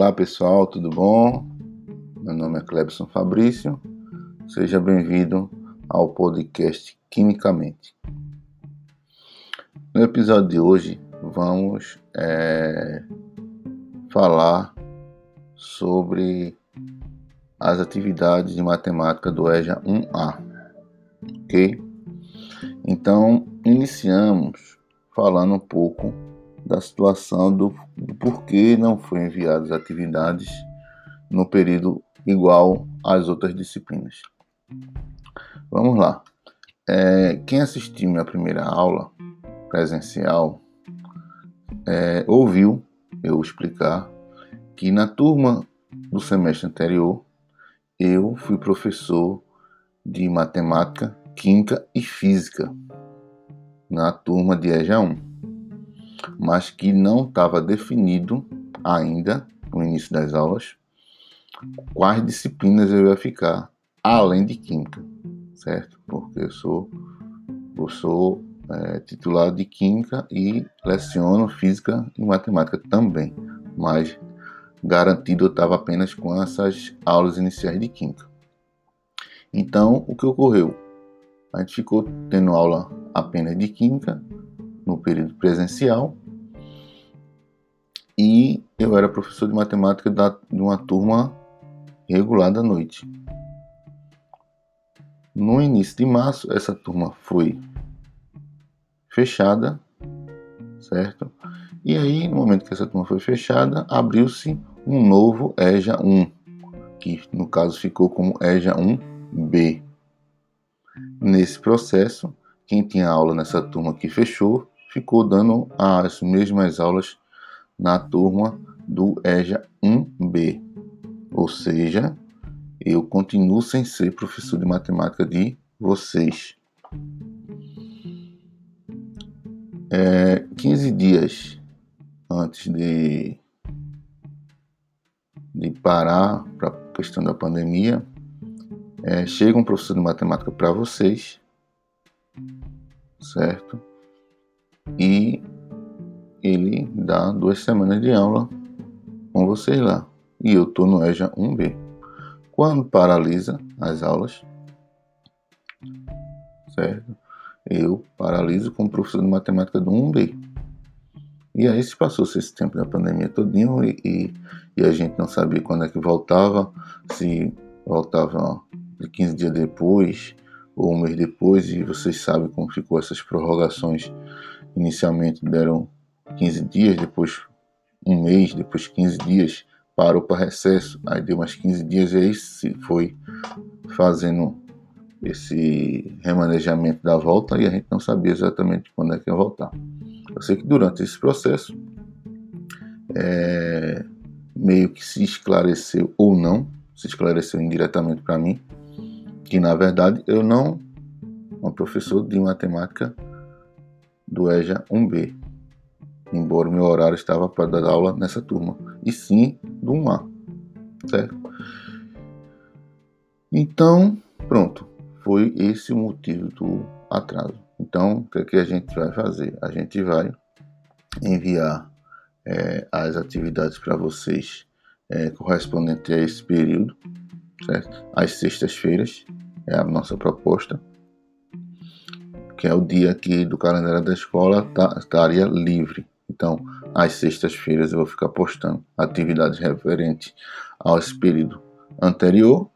Olá pessoal, tudo bom? Meu nome é Clebson Fabrício. Seja bem-vindo ao podcast Quimicamente. No episódio de hoje vamos é, falar sobre as atividades de matemática do EJA 1A, ok? Então iniciamos falando um pouco da situação do, do porquê não foi enviadas atividades no período igual às outras disciplinas. Vamos lá. É, quem assistiu minha primeira aula presencial é, ouviu eu explicar que na turma do semestre anterior eu fui professor de matemática, química e física na turma de EJA 1 mas que não estava definido ainda, no início das aulas, quais disciplinas eu ia ficar, além de Química, certo? Porque eu sou, eu sou é, titular de Química e leciono Física e Matemática também, mas garantido eu estava apenas com essas aulas iniciais de Química. Então, o que ocorreu? A gente ficou tendo aula apenas de Química no período presencial. E eu era professor de matemática da, de uma turma regular da noite. No início de março, essa turma foi fechada, certo? E aí, no momento que essa turma foi fechada, abriu-se um novo EJA 1, que no caso ficou como EJA 1B. Nesse processo, quem tinha aula nessa turma que fechou ficou dando as mesmas aulas na turma do EJA 1B. Ou seja, eu continuo sem ser professor de matemática de vocês. É, 15 dias antes de, de parar para a questão da pandemia, é, chega um professor de matemática para vocês, certo? E ele dá duas semanas de aula com vocês lá. E eu estou no EJA 1B. Quando paralisa as aulas, certo? Eu paraliso como professor de matemática do 1B. E aí se passou-se esse tempo da pandemia todinho e, e, e, a gente não sabia quando é que voltava, se voltava de 15 dias depois ou um mês depois, e vocês sabem como ficou essas prorrogações Inicialmente deram 15 dias, depois um mês, depois 15 dias, parou para recesso, aí deu mais 15 dias e aí se foi fazendo esse remanejamento da volta e a gente não sabia exatamente quando é que ia voltar. Eu sei que durante esse processo é, meio que se esclareceu ou não, se esclareceu indiretamente para mim, que na verdade eu não, um professor de matemática do EJA 1B, embora o meu horário estava para dar aula nessa turma, e sim do 1A, certo? Então, pronto, foi esse o motivo do atraso. Então, o que, é que a gente vai fazer? A gente vai enviar é, as atividades para vocês é, correspondente a esse período, certo? Às sextas-feiras é a nossa proposta que é o dia que do calendário da escola tá, estaria livre. Então, às sextas-feiras eu vou ficar postando atividades referentes ao período anterior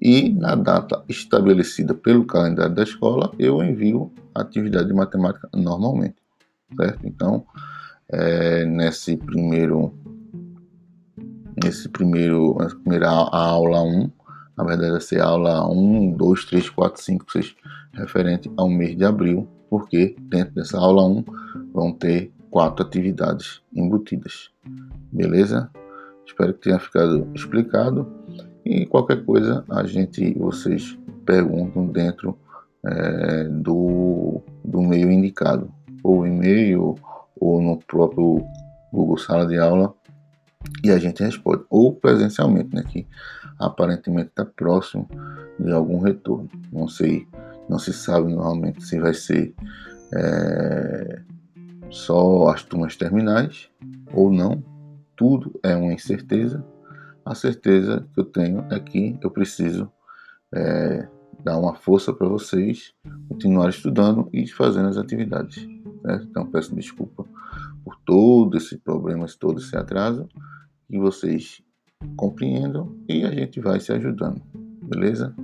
e na data estabelecida pelo calendário da escola eu envio a atividade de matemática normalmente, certo? Então, é, nesse primeiro nesse primeiro nessa primeira aula 1, na verdade vai ser aula 1, 2, 3, 4, 5, 6 referente ao mês de abril, porque dentro dessa aula 1 vão ter quatro atividades embutidas. Beleza? Espero que tenha ficado explicado. E qualquer coisa a gente, vocês perguntam dentro é, do, do meio indicado, ou e-mail, ou no próprio Google Sala de Aula, e a gente responde, ou presencialmente, né, que aparentemente está próximo de algum retorno. Não sei não se sabe normalmente se vai ser é, só as turmas terminais ou não, tudo é uma incerteza, a certeza que eu tenho é que eu preciso é, dar uma força para vocês continuar estudando e fazendo as atividades. Então peço desculpa por todo esse problema, todo esse atraso, que vocês compreendam e a gente vai se ajudando, beleza?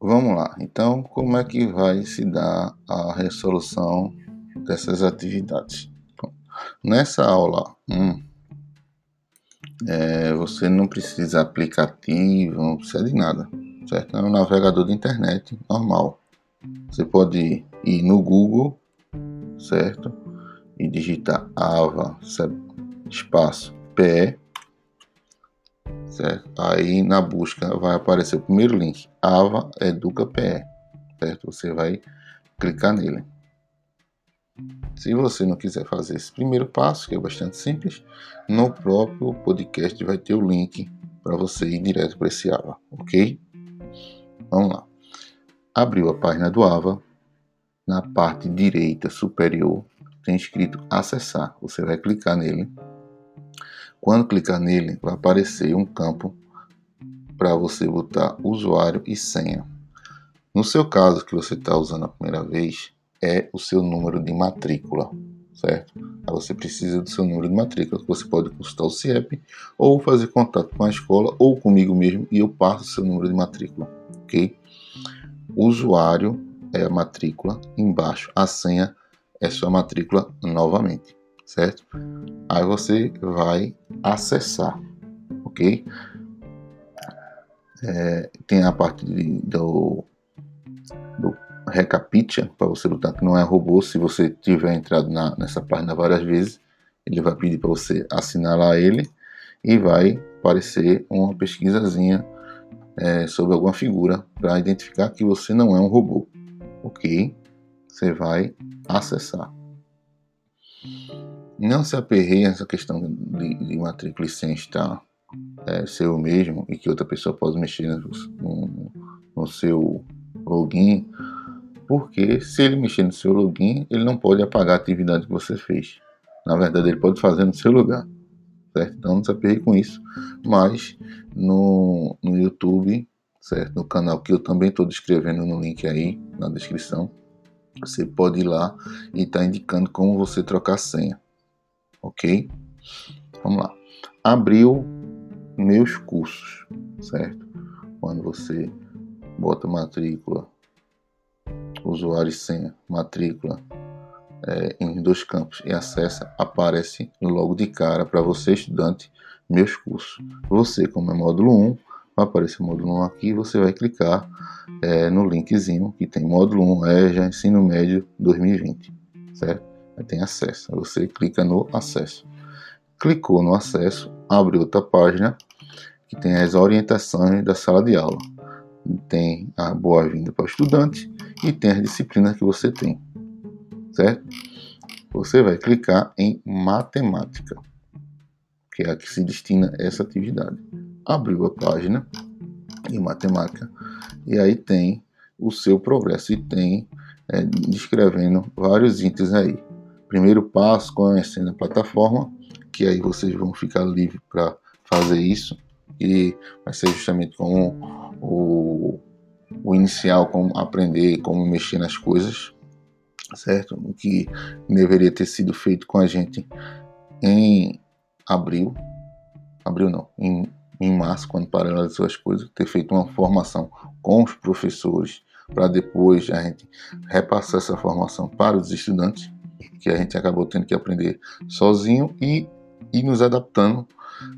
Vamos lá, então como é que vai se dar a resolução dessas atividades? Nessa aula 1, é, você não precisa aplicativo, não precisa de nada, certo? É um navegador de internet normal. Você pode ir no Google, certo? E digitar AVA espaço PE certo? Aí na busca vai aparecer o primeiro link, Ava Educa PE, certo? Você vai clicar nele. Se você não quiser fazer esse primeiro passo, que é bastante simples, no próprio podcast vai ter o link para você ir direto para esse Ava, ok? Vamos lá. Abriu a página do Ava, na parte direita superior tem escrito acessar. Você vai clicar nele quando clicar nele, vai aparecer um campo para você botar usuário e senha. No seu caso, que você está usando a primeira vez, é o seu número de matrícula, certo? Aí você precisa do seu número de matrícula, você pode consultar o CIEP ou fazer contato com a escola ou comigo mesmo e eu passo o seu número de matrícula, ok? Usuário é a matrícula, embaixo a senha é sua matrícula novamente certo? Aí você vai acessar, ok? É, tem a parte de, do, do para você botar que não é robô. Se você tiver entrado na, nessa página várias vezes, ele vai pedir para você assinar lá ele e vai aparecer uma pesquisazinha é, sobre alguma figura para identificar que você não é um robô, ok? Você vai acessar. Não se aperreie essa questão de, de matrícula e sem estar é, seu mesmo e que outra pessoa pode mexer no, no, no seu login, porque se ele mexer no seu login, ele não pode apagar a atividade que você fez. Na verdade, ele pode fazer no seu lugar. Certo? Então não se aperreie com isso. Mas no, no YouTube, certo? no canal que eu também estou descrevendo no link aí na descrição, você pode ir lá e tá indicando como você trocar a senha ok? Vamos lá. Abriu meus cursos, certo? Quando você bota matrícula, usuário e senha, matrícula é, em dois campos e acessa, aparece logo de cara para você, estudante, meus cursos. Você, como é módulo 1, vai aparecer o módulo 1 aqui, você vai clicar é, no linkzinho que tem módulo 1, é já ensino médio 2020, certo? tem acesso. Você clica no acesso. Clicou no acesso, abre outra página que tem as orientações da sala de aula. Tem a boa-vinda para o estudante e tem as disciplinas que você tem, certo? Você vai clicar em matemática, que é a que se destina essa atividade. Abriu a página em matemática e aí tem o seu progresso e tem é, descrevendo vários itens aí. Primeiro passo, conhecendo a plataforma, que aí vocês vão ficar livres para fazer isso, e vai ser justamente como o, o inicial, como aprender, como mexer nas coisas, certo? O que deveria ter sido feito com a gente em abril, abril não, em, em março, quando paralisou as coisas, ter feito uma formação com os professores para depois a gente repassar essa formação para os estudantes que a gente acabou tendo que aprender sozinho e ir nos adaptando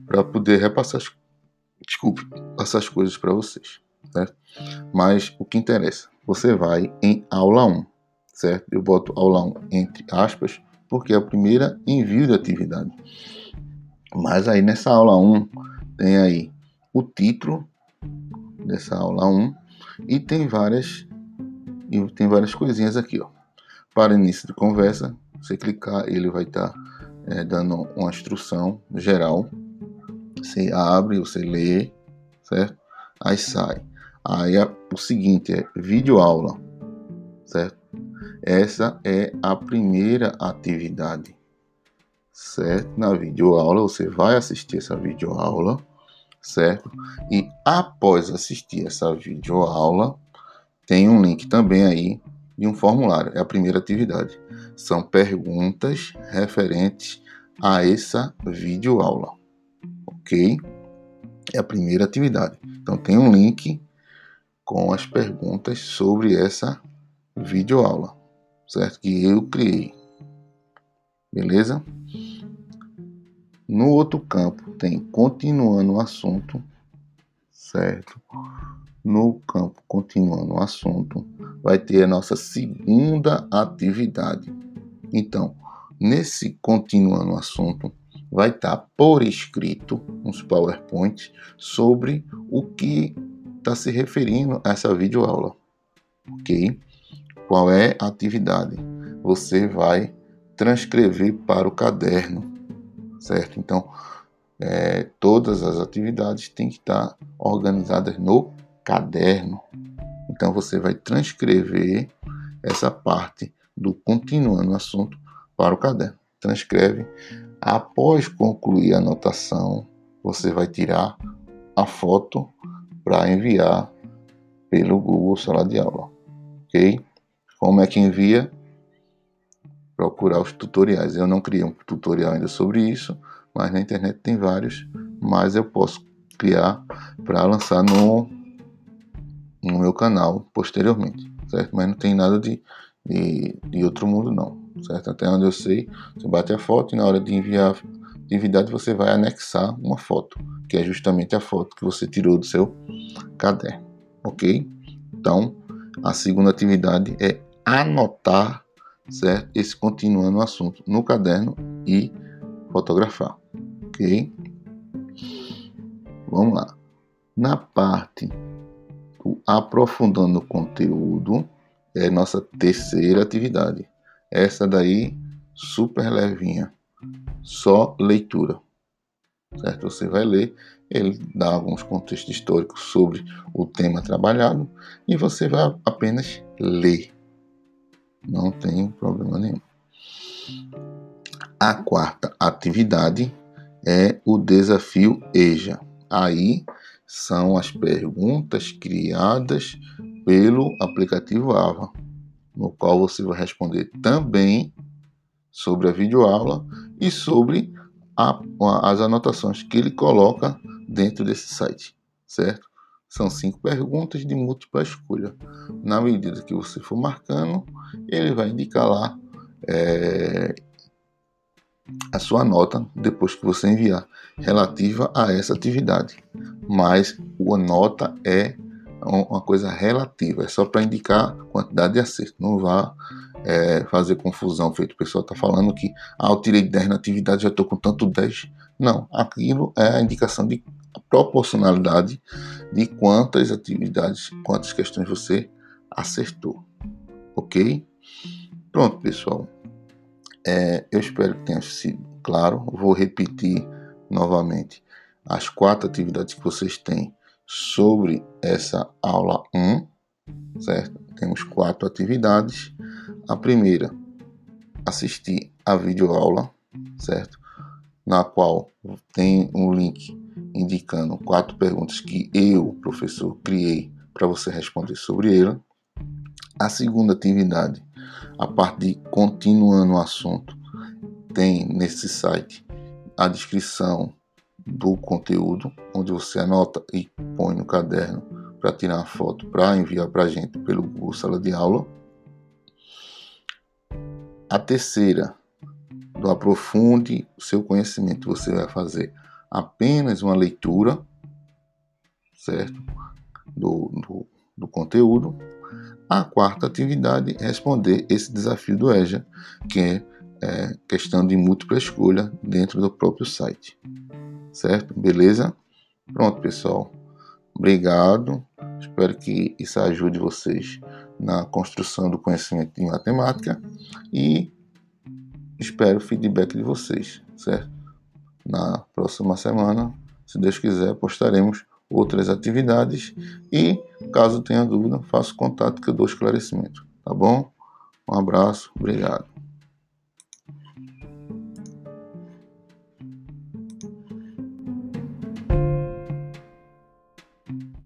para poder repassar, desculpe, passar as coisas para vocês, certo? Mas o que interessa, você vai em aula 1, certo? Eu boto aula 1 entre aspas, porque é a primeira envio de atividade. Mas aí nessa aula 1 tem aí o título dessa aula 1 e tem várias e tem várias coisinhas aqui, ó. Para início de conversa, você clicar, ele vai estar tá, é, dando uma instrução geral. Você abre, você lê, certo? Aí sai. Aí o seguinte é vídeo aula, certo? Essa é a primeira atividade, certo? Na videoaula você vai assistir essa videoaula, certo? E após assistir essa videoaula, tem um link também aí de um formulário. É a primeira atividade. São perguntas referentes a essa videoaula, ok? É a primeira atividade. Então tem um link com as perguntas sobre essa videoaula certo? Que eu criei. Beleza? No outro campo tem continuando o assunto, certo? No campo continuando o assunto, vai ter a nossa segunda atividade. Então, nesse continuando o assunto, vai estar tá por escrito uns PowerPoints sobre o que está se referindo a essa videoaula, ok? Qual é a atividade? Você vai transcrever para o caderno, certo? Então, é, todas as atividades têm que estar organizadas no caderno. Então, você vai transcrever essa parte do continuando o assunto para o caderno. Transcreve. Após concluir a anotação, você vai tirar a foto para enviar pelo Google Sala de Aula, ok? Como é que envia? Procurar os tutoriais. Eu não criei um tutorial ainda sobre isso, mas na internet tem vários, mas eu posso criar para lançar no, no meu canal posteriormente, certo? Mas não tem nada de, de, de outro mundo não, certo? Até onde eu sei, você bate a foto e na hora de enviar atividade você vai anexar uma foto, que é justamente a foto que você tirou do seu caderno, ok? Então, a segunda atividade é anotar, certo? Esse continuando o assunto no caderno e fotografar, ok? Vamos lá. Na parte do aprofundando o conteúdo, é nossa terceira atividade. Essa daí, super levinha, só leitura, certo? Você vai ler, ele dá alguns contextos históricos sobre o tema trabalhado e você vai apenas ler, não tem problema nenhum. A quarta atividade é o desafio EJA. Aí são as perguntas criadas pelo aplicativo AVA, no qual você vai responder também sobre a videoaula e sobre a, as anotações que ele coloca dentro desse site, certo? São cinco perguntas de múltipla escolha. Na medida que você for marcando, ele vai indicar lá é, a sua nota depois que você enviar relativa a essa atividade. Mas a nota é uma coisa relativa, é só para indicar quantidade de acerto. Não vá é, fazer confusão, feito o pessoal está falando que ah, eu tirei 10 na atividade, já estou com tanto 10. Não, aquilo é a indicação de proporcionalidade de quantas atividades, quantas questões você acertou. Ok? Pronto, pessoal. É, eu espero que tenha sido claro. Vou repetir novamente as quatro atividades que vocês têm sobre essa aula 1, certo? Temos quatro atividades. A primeira, assistir a videoaula, certo? Na qual tem um link indicando quatro perguntas que eu, professor, criei para você responder sobre ela. A segunda atividade, a parte de continuando o assunto, tem nesse site a descrição do conteúdo, onde você anota e põe no caderno para tirar foto para enviar para a gente pelo Google Sala de Aula. A terceira, do aprofunde o seu conhecimento, você vai fazer apenas uma leitura, certo? Do, do, do conteúdo. A quarta atividade é responder esse desafio do EJA, que é, é questão de múltipla escolha dentro do próprio site. Certo? Beleza? Pronto, pessoal. Obrigado. Espero que isso ajude vocês na construção do conhecimento de matemática e espero o feedback de vocês, certo? Na próxima semana, se Deus quiser, postaremos outras atividades e, caso tenha dúvida, faça contato que eu dou esclarecimento, tá bom? Um abraço, obrigado.